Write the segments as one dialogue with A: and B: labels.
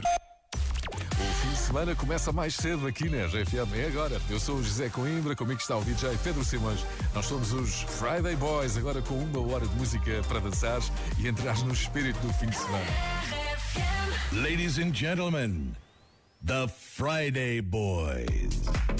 A: O fim de semana começa mais cedo aqui na RFM. É agora. Eu sou o José Coimbra, comigo está o DJ Pedro Simões. Nós somos os Friday Boys, agora com uma hora de música para dançar e entrar no espírito do fim de semana.
B: Ladies and gentlemen, the Friday Boys.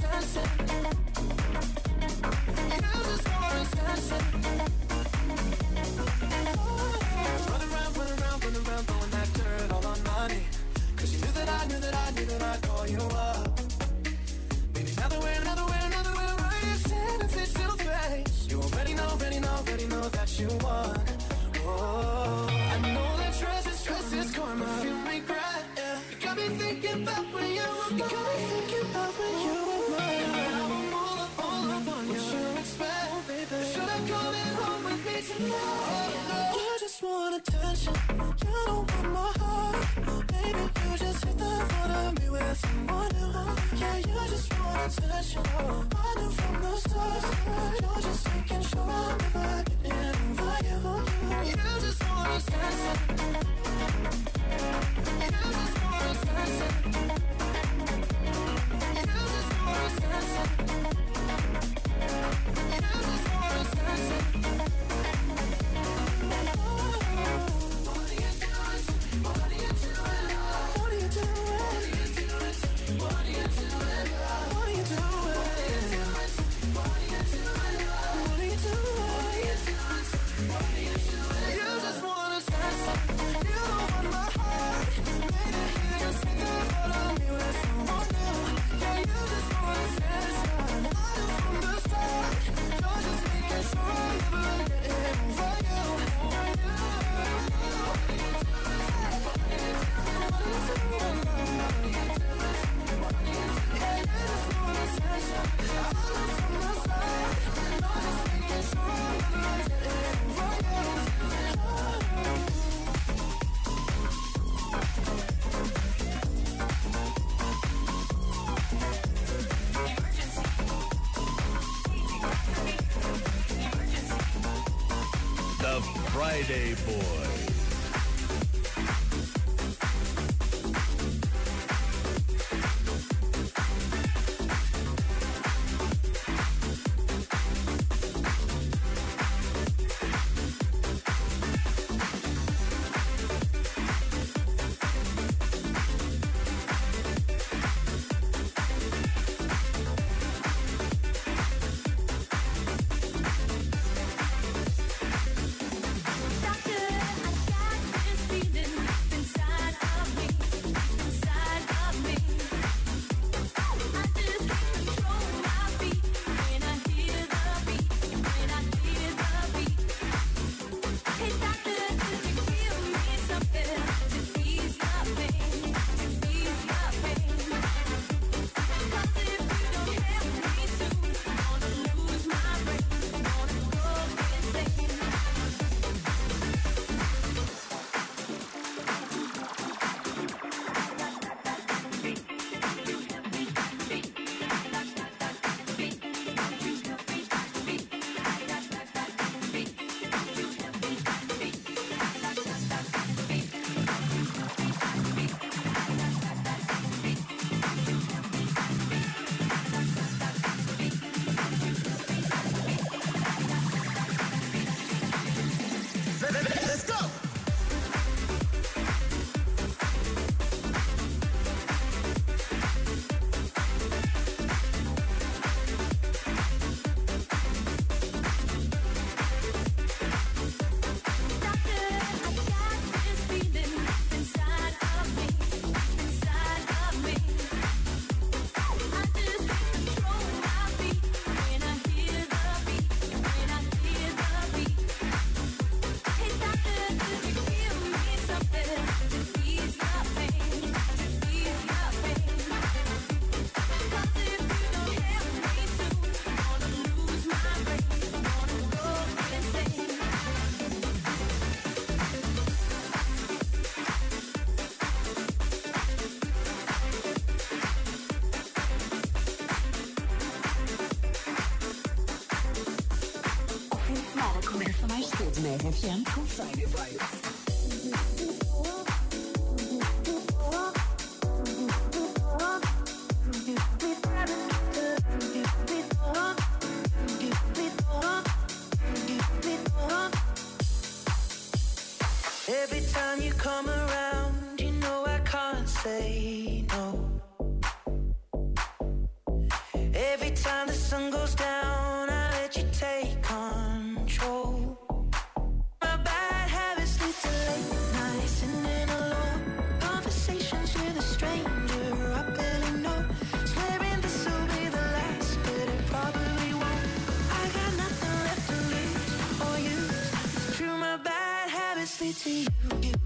C: sunset Every
D: time the sun goes down, I let you take control. My bad habits lead to late nights. Conversations with a stranger I barely know. Swearing this will be the last, but it probably won't. I got nothing left to lose or true, my bad habits lead to you.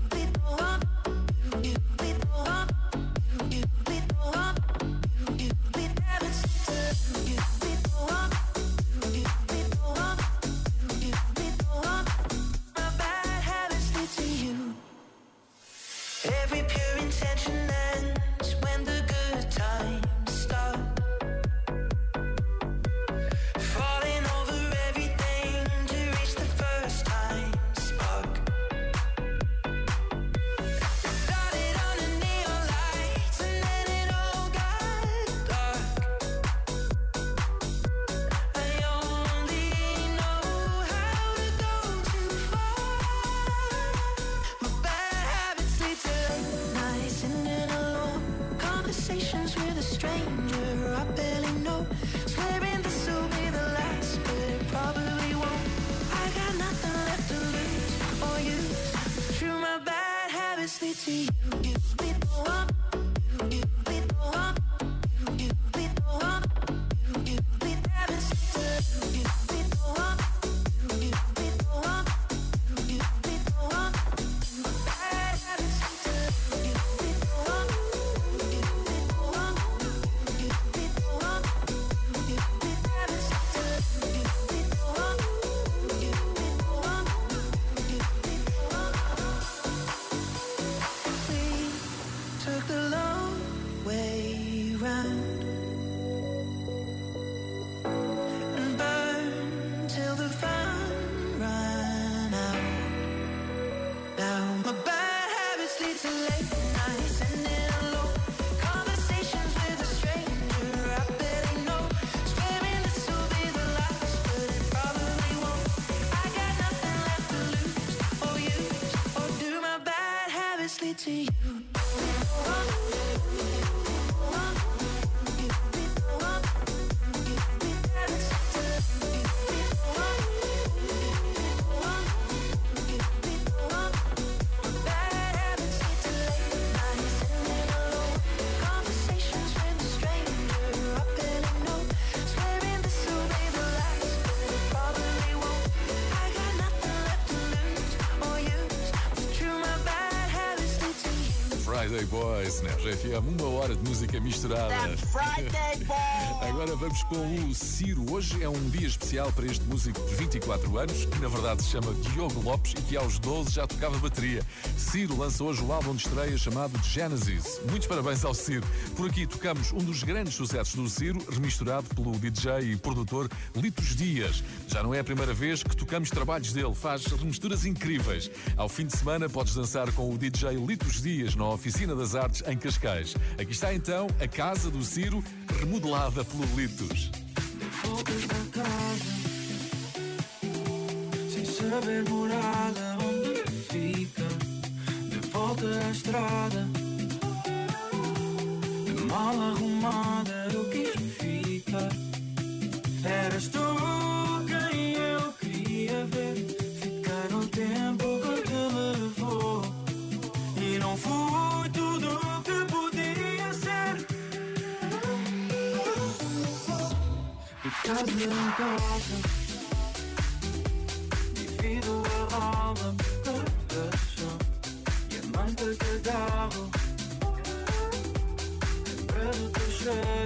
A: Friday Boys, na RFM, uma hora de música misturada. Agora vamos com o Ciro. Hoje é um dia especial para este músico de 24 anos, que na verdade se chama Diogo Lopes e que aos 12 já tocava bateria. Ciro lança hoje o álbum de estreia chamado Genesis. Muitos parabéns ao Ciro. Por aqui tocamos um dos grandes sucessos do Ciro, remisturado pelo DJ e produtor Litos Dias. Já não é a primeira vez que tocamos trabalhos dele, faz remisturas incríveis. Ao fim de semana podes dançar com o DJ Litos Dias na Oficina das Artes em Cascais. Aqui está então a casa do Ciro, remodelada pelo Litos.
D: Saber morada Onde fica volta à estrada. Mal arrumada Eu quis ficar Eras tu quem eu queria ver. Ficar no tempo que te levou. E não fui tudo o que podia ser. Casa em casa
E: cause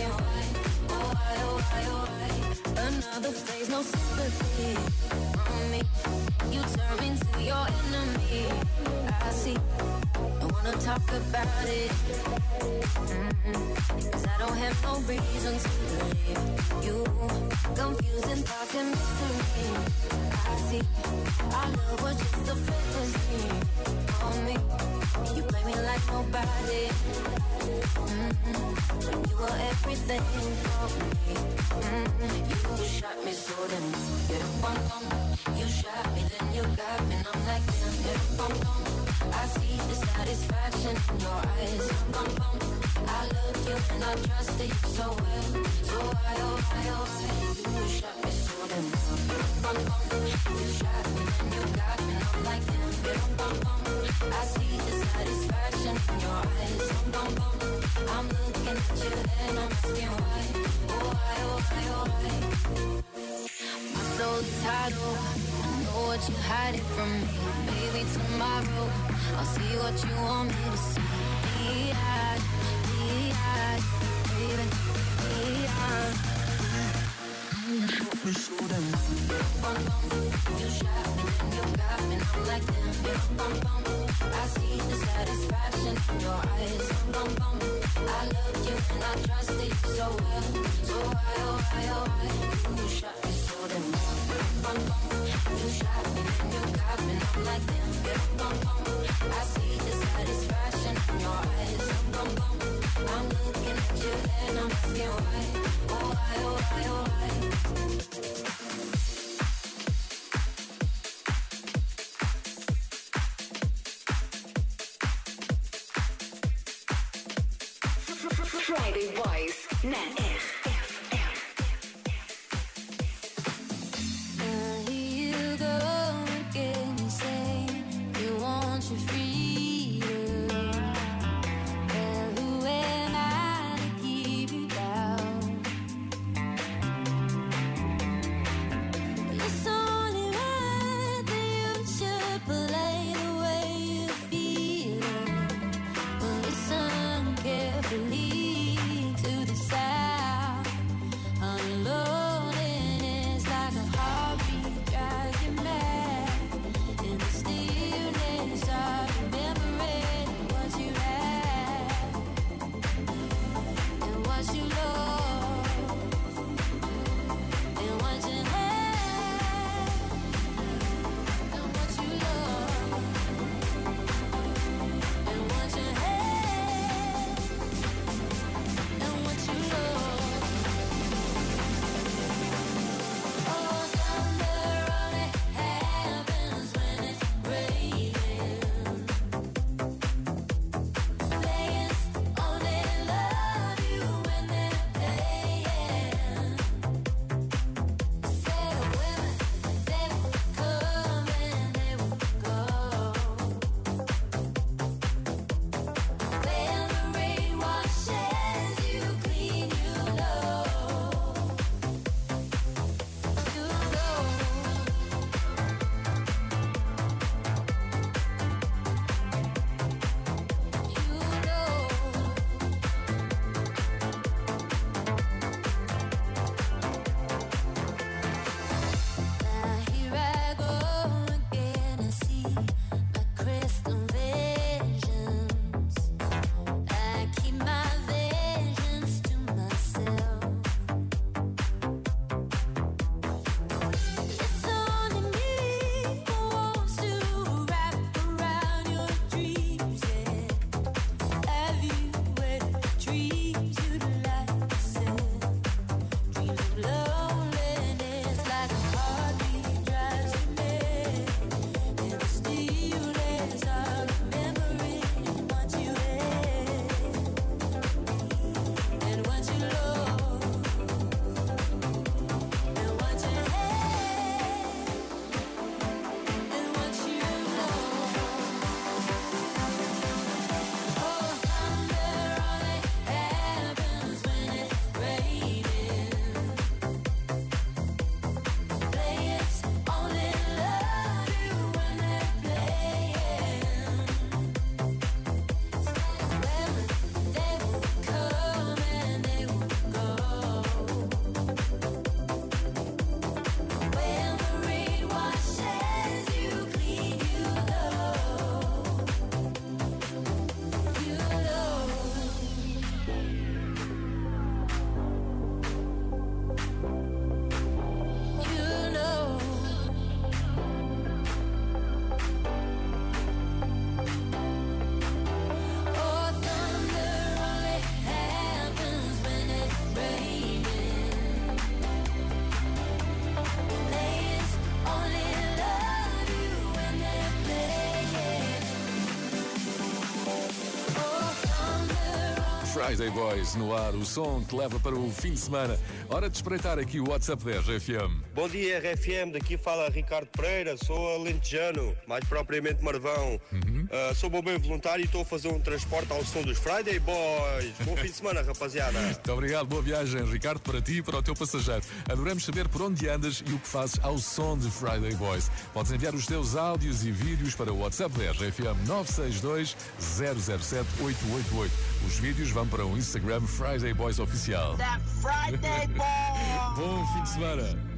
E: why. Why, why, why? Another phase, no sympathy from me. You turn into your enemy. I see. Wanna talk about it. Mm-mm. Cause I don't have no reason to believe you. Confusing thoughts and mystery. I see. Our love was just a fantasy for me. You play me like nobody. Mm-mm. You were everything for me. Mm-mm. You shot me so then you bum. You shot me then you got me I'm like damn you bum. I see the satisfaction in your eyes. I love you and I trusted you so well. So why oh why oh why you shot me so bum. You shot me you got me and I'm like damn. I see the satisfaction in your eyes. I'm looking at you and I'm asking why. Oh why, oh, why. Oh, I know what you're hiding from me. Maybe tomorrow I'll see what you want me to see. Be-eyed, be-eyed, baby, be-eyed. You shot me so damn. You shot me, then you got me, I'm like bum. I see the satisfaction in your eyes. I love you and I trusted you so well. So why,
F: Friday Boys
A: no ar, o som que leva para o fim de semana. Hora de espreitar aqui o WhatsApp da RFM.
G: Bom dia, RFM. Daqui fala Ricardo Pereira, sou alentejano, mais propriamente Marvão. Uhum. Ah, sou bombeiro voluntário e estou a fazer um transporte ao som dos Friday Boys. Bom fim de semana, rapaziada.
A: Muito obrigado, boa viagem, Ricardo, para ti e para o teu passageiro. Adoramos saber por onde andas e o que fazes ao som de Friday Boys. Podes enviar os teus áudios e vídeos para o WhatsApp 10 962 007 888. Os vídeos vão para o Instagram Friday Boys Oficial.
H: Friday Boys!
A: Bom fim de semana.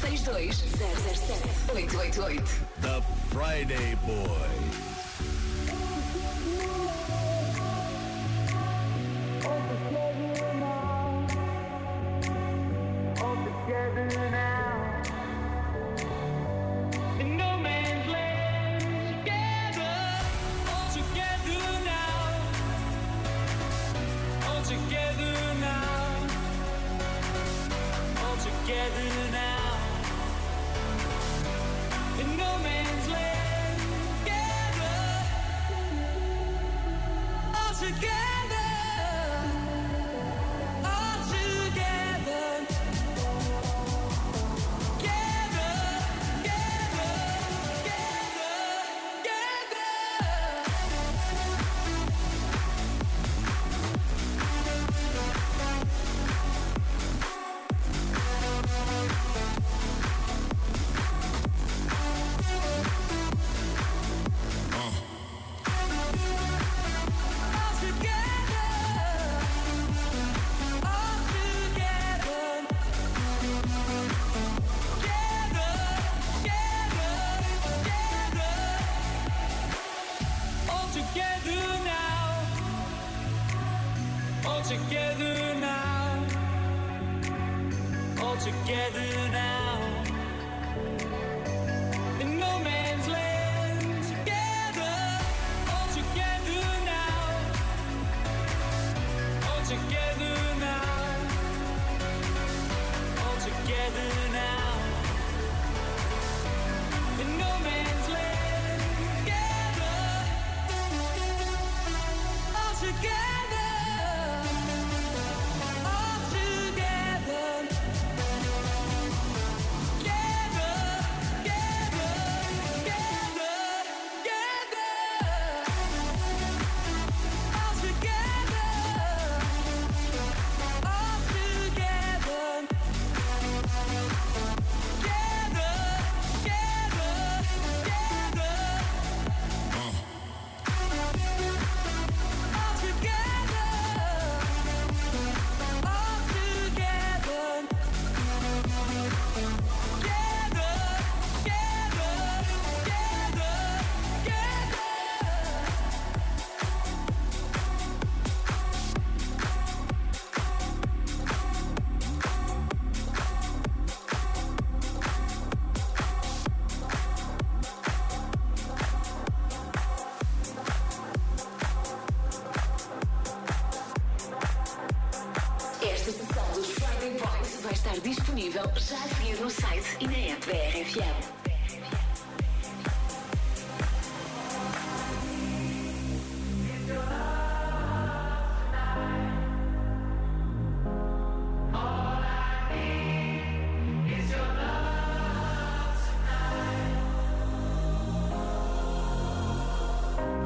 F: 62 007 888
B: The Friday Boys.
D: together now. All together now.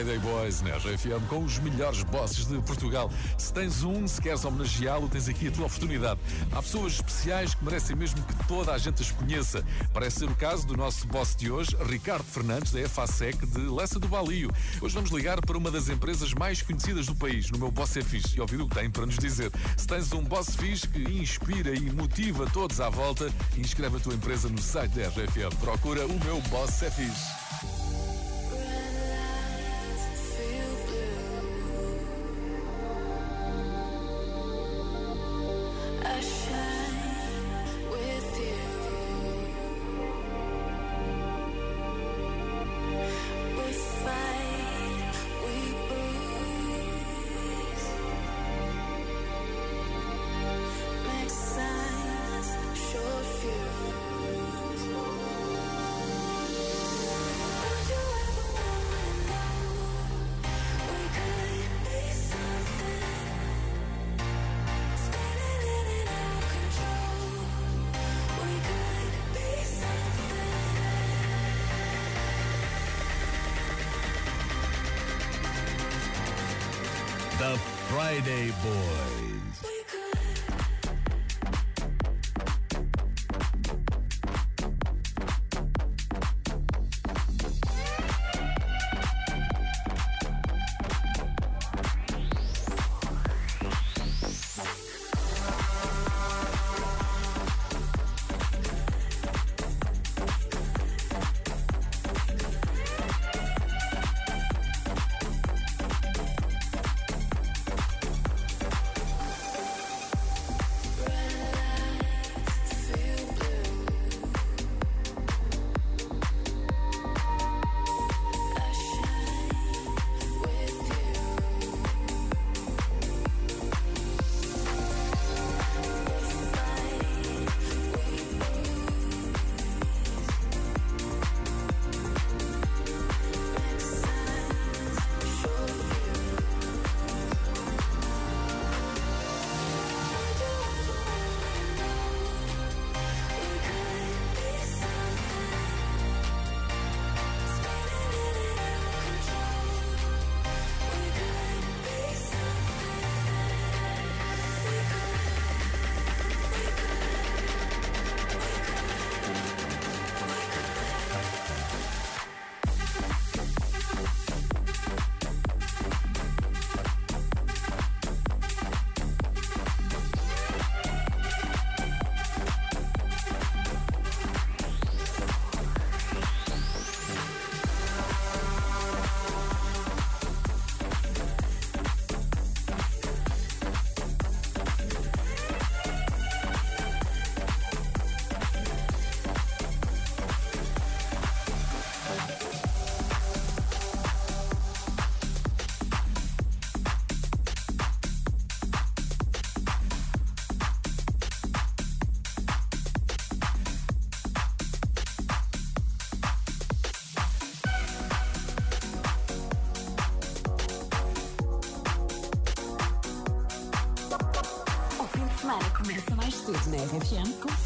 F: Friday Boys na RFM
D: com os melhores bosses de Portugal. Se tens um, se queres homenageá-lo, tens aqui a tua oportunidade. Há pessoas especiais que merecem mesmo que toda a gente as conheça. Parece ser o caso do nosso boss de hoje, Ricardo Fernandes, da FASEC de Lessa do Balio. Hoje vamos ligar para uma das empresas mais conhecidas do país, no meu Boss é Fixe, e ouvir o que tem para nos dizer. Se tens um boss fixe que inspira e motiva todos à volta, inscreve a tua empresa no site da RFM. Procura o meu Boss é Fixe.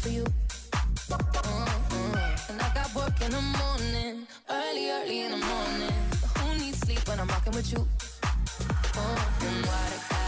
E: For you. Mm-mm. And I got work in the morning, early, early in the morning. Who needs sleep when I'm rocking with you? Oh, and what I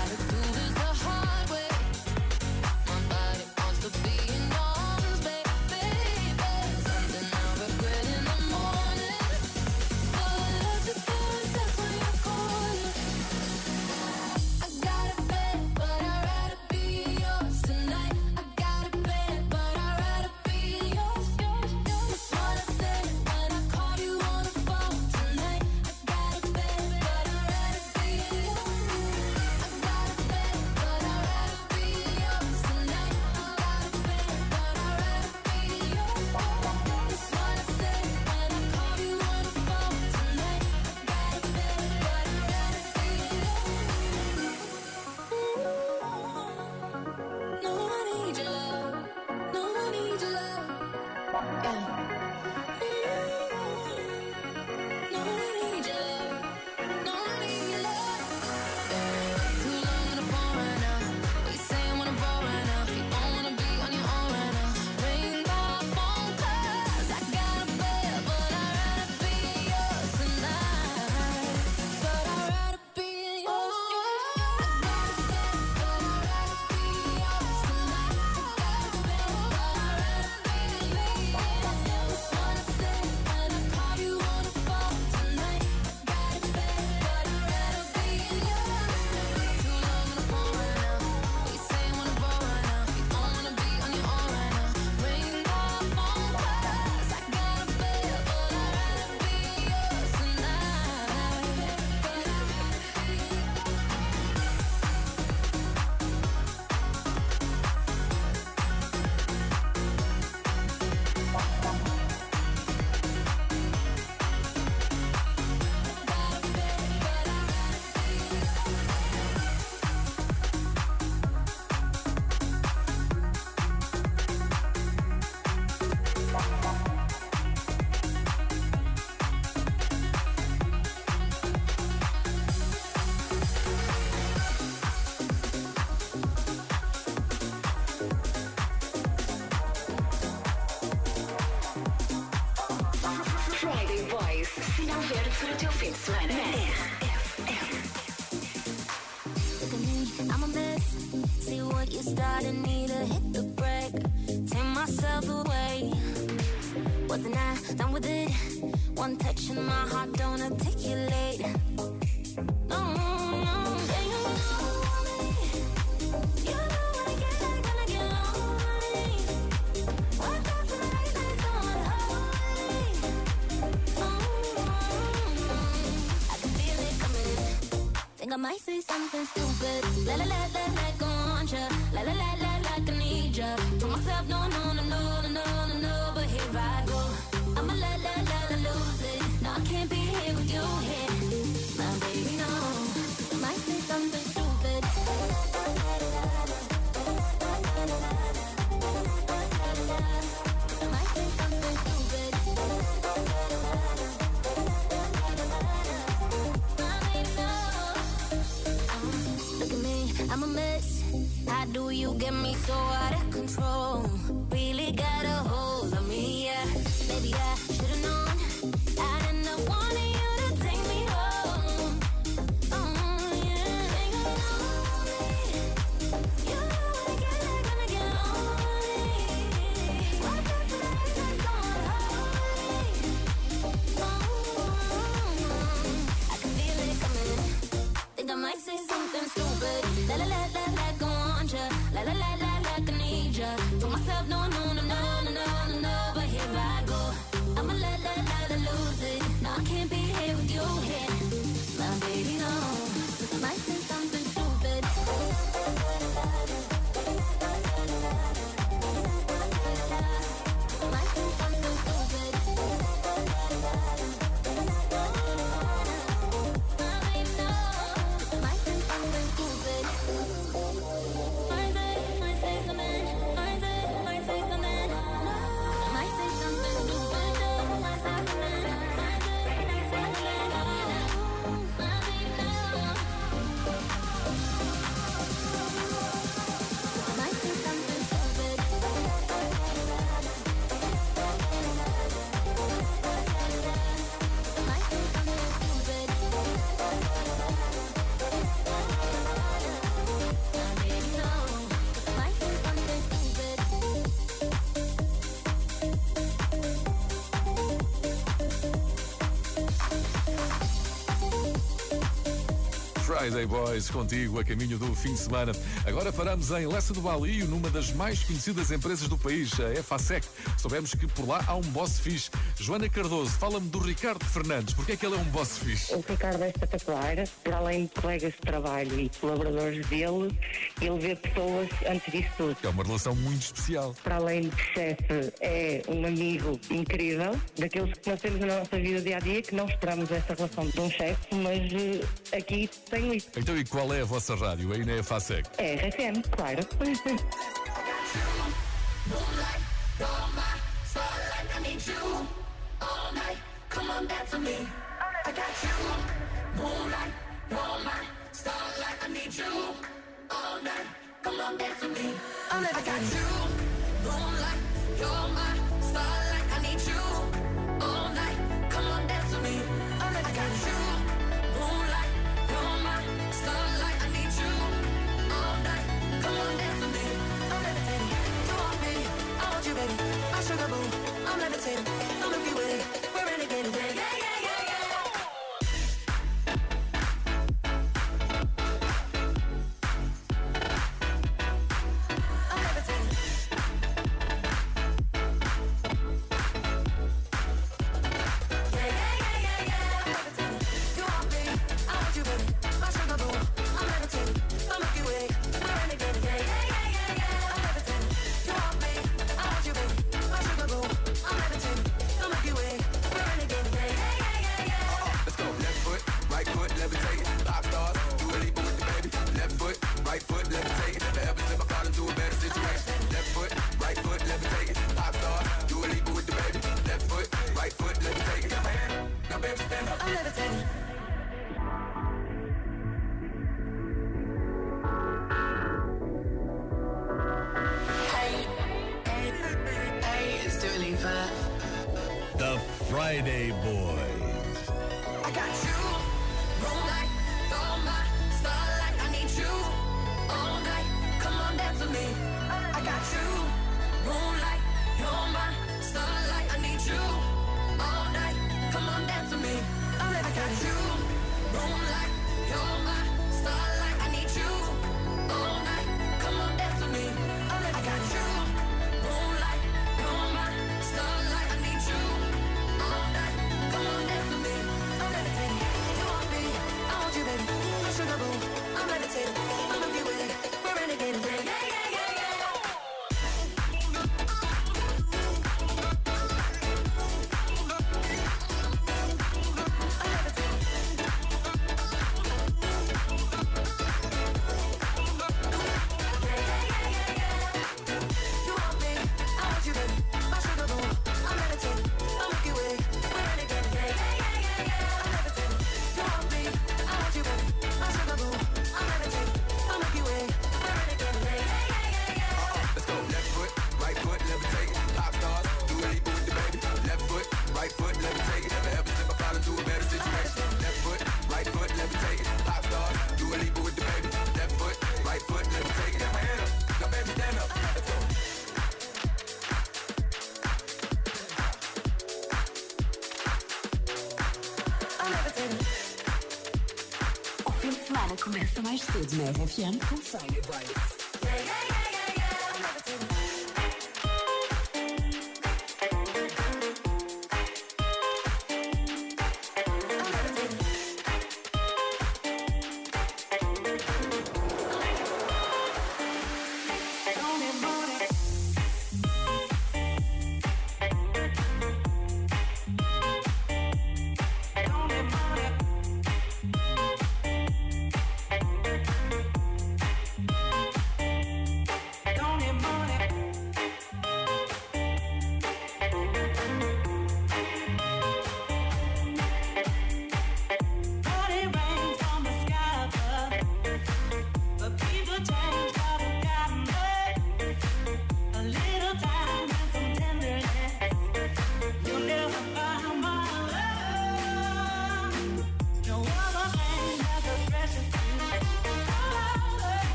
F: Sinal verde para o teu fim de semana.
E: I'm a mess. See what you started, need to hit the brake. Take myself away. Wasn't I done with it? One touch in my heart, don't articulate. pressure. Myself, no, no,
A: Friday Boys contigo a caminho do fim de semana. Agora paramos em Lessa do Bali, numa das mais conhecidas empresas do país, a FASEC. Soubemos que por lá há um boss fixe. Joana Cardoso, fala-me do Ricardo Fernandes. Porquê é que ele é um boss fixe?
I: O Ricardo é espetacular. Para além de colegas de trabalho e colaboradores dele, ele vê pessoas antes disso tudo.
A: É uma relação muito especial.
I: Para além de chefe, é um amigo incrível, daqueles que nós temos na nossa vida dia a dia, que não esperamos essa relação de um chefe, mas uh, aqui tem isso.
A: Então, e qual é a vossa rádio? Aí na é FASEC?
I: É RFM, claro.
E: I got you, moonlight, you're my star I need you. come on dance with me. I'm never got you, moonlight, you're my star. The
B: Friday Boys.
J: on and Friday Vibes.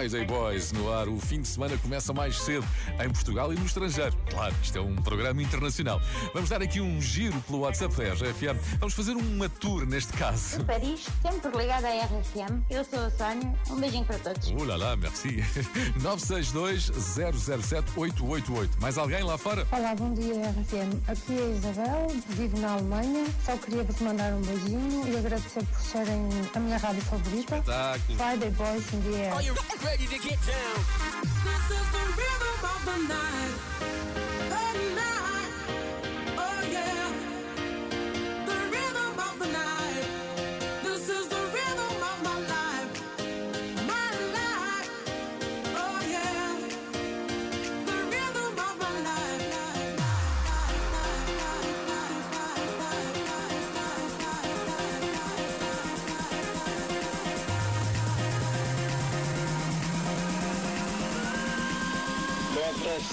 A: Friday Boys no ar. O fim de semana começa mais cedo em Portugal e no estrangeiro. Claro, isto é um programa internacional. Vamos dar aqui um giro pelo WhatsApp da RFM. Vamos fazer uma tour neste caso.
K: De Paris, sempre ligada à RFM. Eu sou a Sónia. Um beijinho para todos.
A: Uh lá lá, merci. 962-007-888. Mais alguém lá fora?
L: Olá, bom dia RFM. Aqui é a Isabel, vivo na Alemanha. Só queria vos mandar um beijinho e agradecer por serem a minha rádio favorita.
A: Espetáculo.
L: Friday Boys in the air.
J: Ready to get down? This is the rhythm of the night.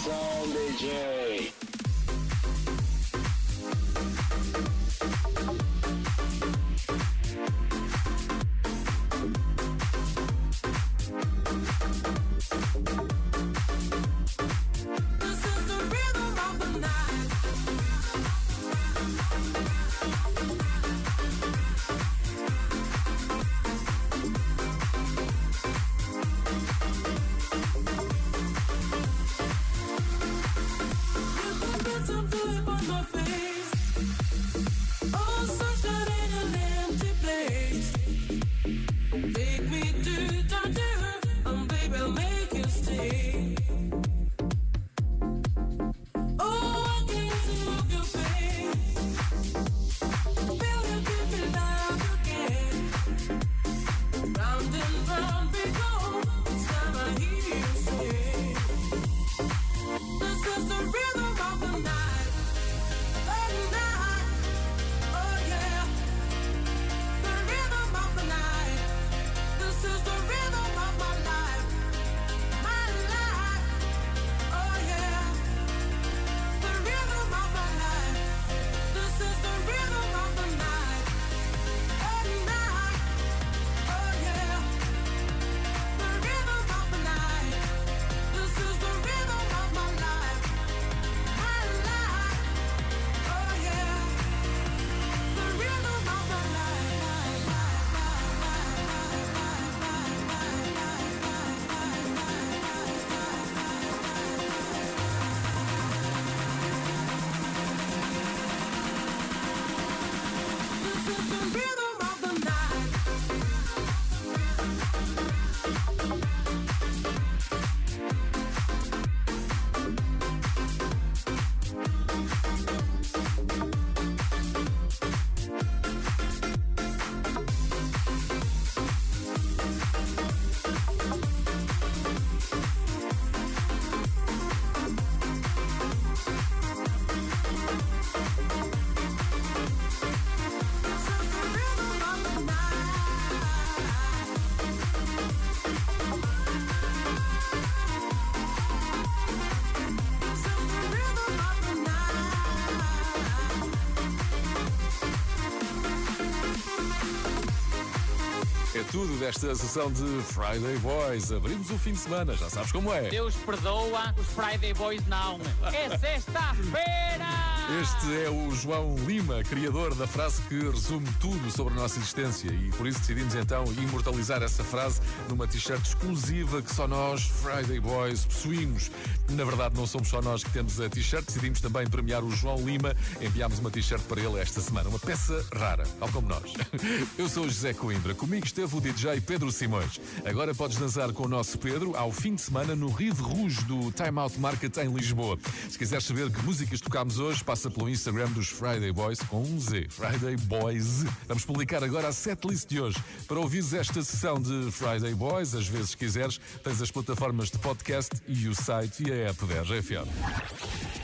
M: Som
J: the Jerry. Sometimes
B: I'm like by my face.
A: Desta sessão de Friday Boys. Abrimos o fim de semana, já sabes como é.
N: Deus perdoa, os Friday Boys não. É sexta-feira!
A: Este é o João Lima, criador da frase que resume tudo sobre a nossa existência e por isso decidimos então imortalizar essa frase numa t-shirt exclusiva que só nós, Friday Boys, possuímos. Na verdade, não somos só nós que temos a t-shirt, decidimos também premiar o João Lima. Enviámos uma t-shirt para ele esta semana, uma peça rara, tal como nós. Eu sou o José Coimbra, comigo esteve o DJ Pedro Simões. Agora podes dançar com o nosso Pedro ao fim de semana no Rive Rouge do Time Out Market em Lisboa. Se quiseres saber que músicas tocámos hoje, passa pelo Instagram dos Friday Boys com um Z, Friday Boys. Vamos publicar agora a setlist de hoje. Para ouvires esta sessão de Friday Boys, às vezes quiseres, tens as plataformas de podcast e o site e a app da RFM.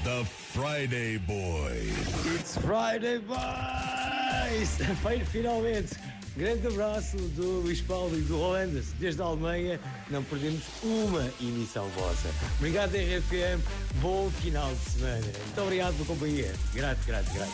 O: The Friday Boys.
P: It's Friday Boys! Finalmente! Grande abraço do Luís Paulo e do Rolandas. Desde a Alemanha, não perdemos uma emissão vossa. Obrigado, RFM. Bom final de semana. Muito obrigado pela companhia. Grato, grato, grato.